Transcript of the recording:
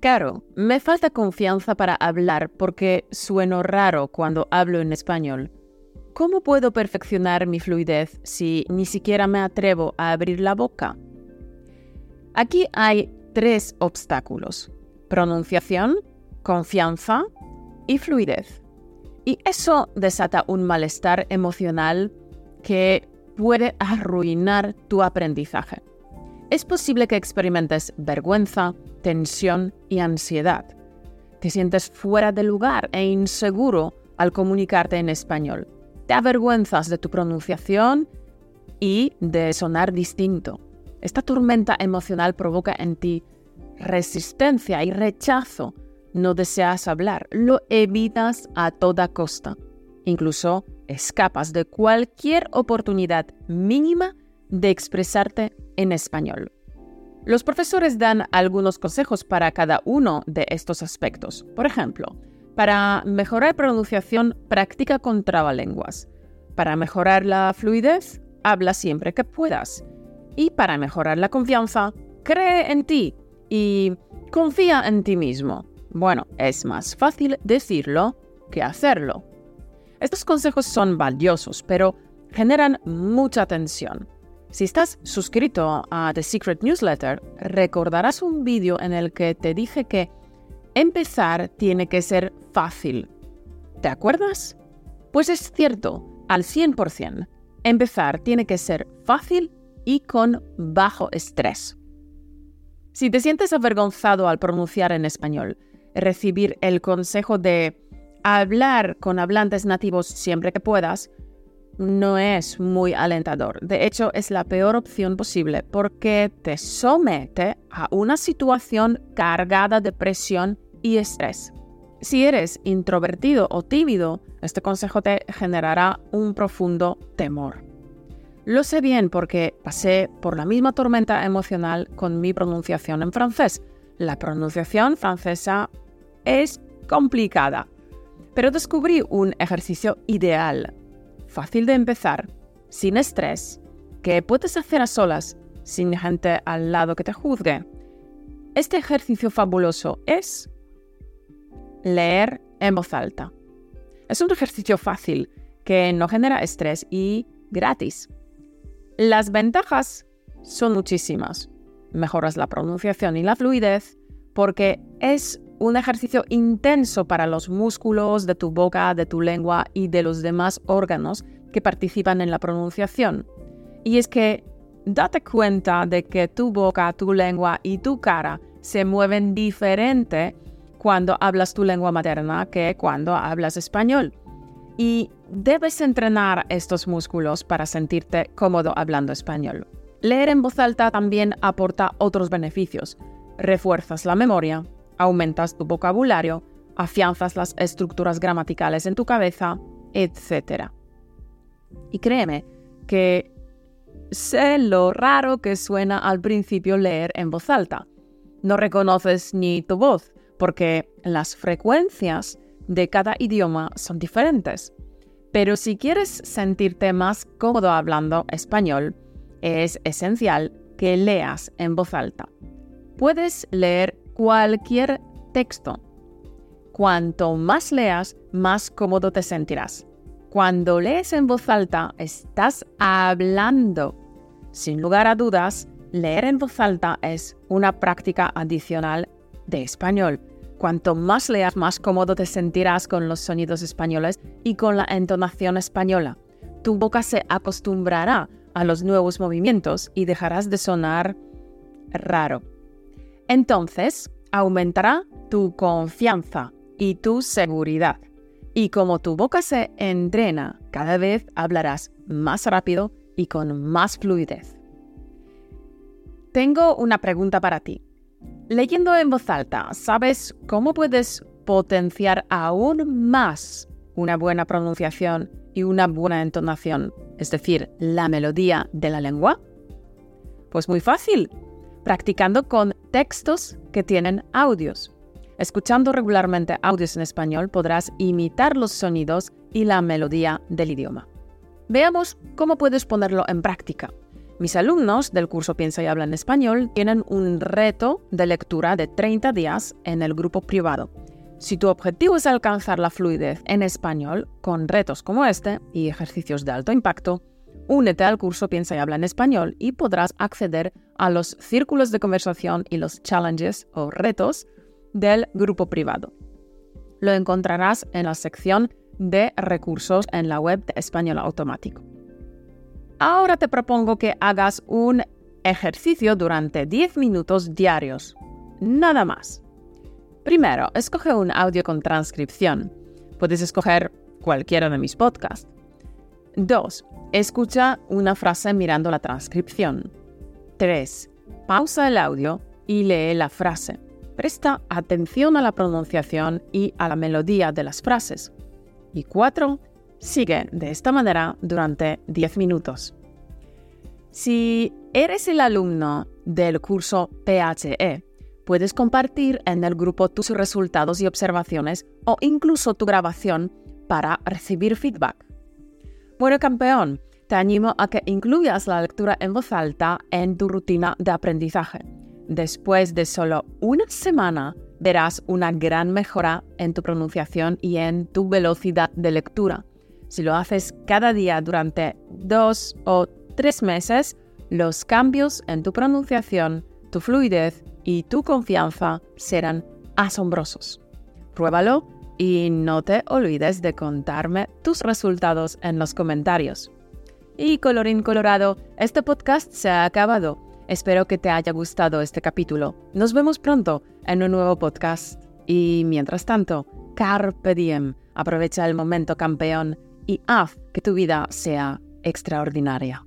Caro, me falta confianza para hablar porque sueno raro cuando hablo en español. ¿Cómo puedo perfeccionar mi fluidez si ni siquiera me atrevo a abrir la boca? Aquí hay tres obstáculos. Pronunciación, confianza y fluidez. Y eso desata un malestar emocional que puede arruinar tu aprendizaje. Es posible que experimentes vergüenza, tensión y ansiedad. Te sientes fuera de lugar e inseguro al comunicarte en español. Te avergüenzas de tu pronunciación y de sonar distinto. Esta tormenta emocional provoca en ti resistencia y rechazo. No deseas hablar, lo evitas a toda costa. Incluso escapas de cualquier oportunidad mínima de expresarte en español. Los profesores dan algunos consejos para cada uno de estos aspectos. Por ejemplo, para mejorar pronunciación, practica con trabalenguas. Para mejorar la fluidez, habla siempre que puedas. Y para mejorar la confianza, cree en ti y confía en ti mismo. Bueno, es más fácil decirlo que hacerlo. Estos consejos son valiosos, pero generan mucha tensión. Si estás suscrito a The Secret Newsletter, recordarás un vídeo en el que te dije que empezar tiene que ser fácil. ¿Te acuerdas? Pues es cierto, al 100%. Empezar tiene que ser fácil y con bajo estrés. Si te sientes avergonzado al pronunciar en español, recibir el consejo de hablar con hablantes nativos siempre que puedas no es muy alentador. De hecho, es la peor opción posible porque te somete a una situación cargada de presión y estrés. Si eres introvertido o tímido, este consejo te generará un profundo temor. Lo sé bien porque pasé por la misma tormenta emocional con mi pronunciación en francés. La pronunciación francesa es complicada, pero descubrí un ejercicio ideal fácil de empezar, sin estrés, que puedes hacer a solas, sin gente al lado que te juzgue. Este ejercicio fabuloso es leer en voz alta. Es un ejercicio fácil que no genera estrés y gratis. Las ventajas son muchísimas. Mejoras la pronunciación y la fluidez porque es un ejercicio intenso para los músculos de tu boca, de tu lengua y de los demás órganos que participan en la pronunciación. Y es que date cuenta de que tu boca, tu lengua y tu cara se mueven diferente cuando hablas tu lengua materna que cuando hablas español. Y debes entrenar estos músculos para sentirte cómodo hablando español. Leer en voz alta también aporta otros beneficios. Refuerzas la memoria, aumentas tu vocabulario, afianzas las estructuras gramaticales en tu cabeza, etc. Y créeme que sé lo raro que suena al principio leer en voz alta. No reconoces ni tu voz, porque las frecuencias de cada idioma son diferentes. Pero si quieres sentirte más cómodo hablando español, es esencial que leas en voz alta. Puedes leer cualquier texto. Cuanto más leas, más cómodo te sentirás. Cuando lees en voz alta, estás hablando. Sin lugar a dudas, leer en voz alta es una práctica adicional de español. Cuanto más leas, más cómodo te sentirás con los sonidos españoles y con la entonación española. Tu boca se acostumbrará a los nuevos movimientos y dejarás de sonar raro. Entonces, aumentará tu confianza y tu seguridad. Y como tu boca se entrena, cada vez hablarás más rápido y con más fluidez. Tengo una pregunta para ti. Leyendo en voz alta, ¿sabes cómo puedes potenciar aún más una buena pronunciación y una buena entonación, es decir, la melodía de la lengua? Pues muy fácil practicando con textos que tienen audios. Escuchando regularmente audios en español podrás imitar los sonidos y la melodía del idioma. Veamos cómo puedes ponerlo en práctica. Mis alumnos del curso Piensa y Habla en Español tienen un reto de lectura de 30 días en el grupo privado. Si tu objetivo es alcanzar la fluidez en español con retos como este y ejercicios de alto impacto, únete al curso Piensa y Habla en Español y podrás acceder a los círculos de conversación y los challenges o retos del grupo privado. Lo encontrarás en la sección de recursos en la web de Español Automático. Ahora te propongo que hagas un ejercicio durante 10 minutos diarios. Nada más. Primero, escoge un audio con transcripción. Puedes escoger cualquiera de mis podcasts. 2. Escucha una frase mirando la transcripción. 3. Pausa el audio y lee la frase. Presta atención a la pronunciación y a la melodía de las frases. Y 4. Sigue de esta manera durante 10 minutos. Si eres el alumno del curso PHE, puedes compartir en el grupo tus resultados y observaciones o incluso tu grabación para recibir feedback. Bueno, campeón, te animo a que incluyas la lectura en voz alta en tu rutina de aprendizaje. Después de solo una semana, verás una gran mejora en tu pronunciación y en tu velocidad de lectura. Si lo haces cada día durante dos o tres meses, los cambios en tu pronunciación, tu fluidez y tu confianza serán asombrosos. Pruébalo y no te olvides de contarme tus resultados en los comentarios. Y colorín colorado, este podcast se ha acabado. Espero que te haya gustado este capítulo. Nos vemos pronto en un nuevo podcast. Y mientras tanto, carpe diem, aprovecha el momento campeón y haz que tu vida sea extraordinaria.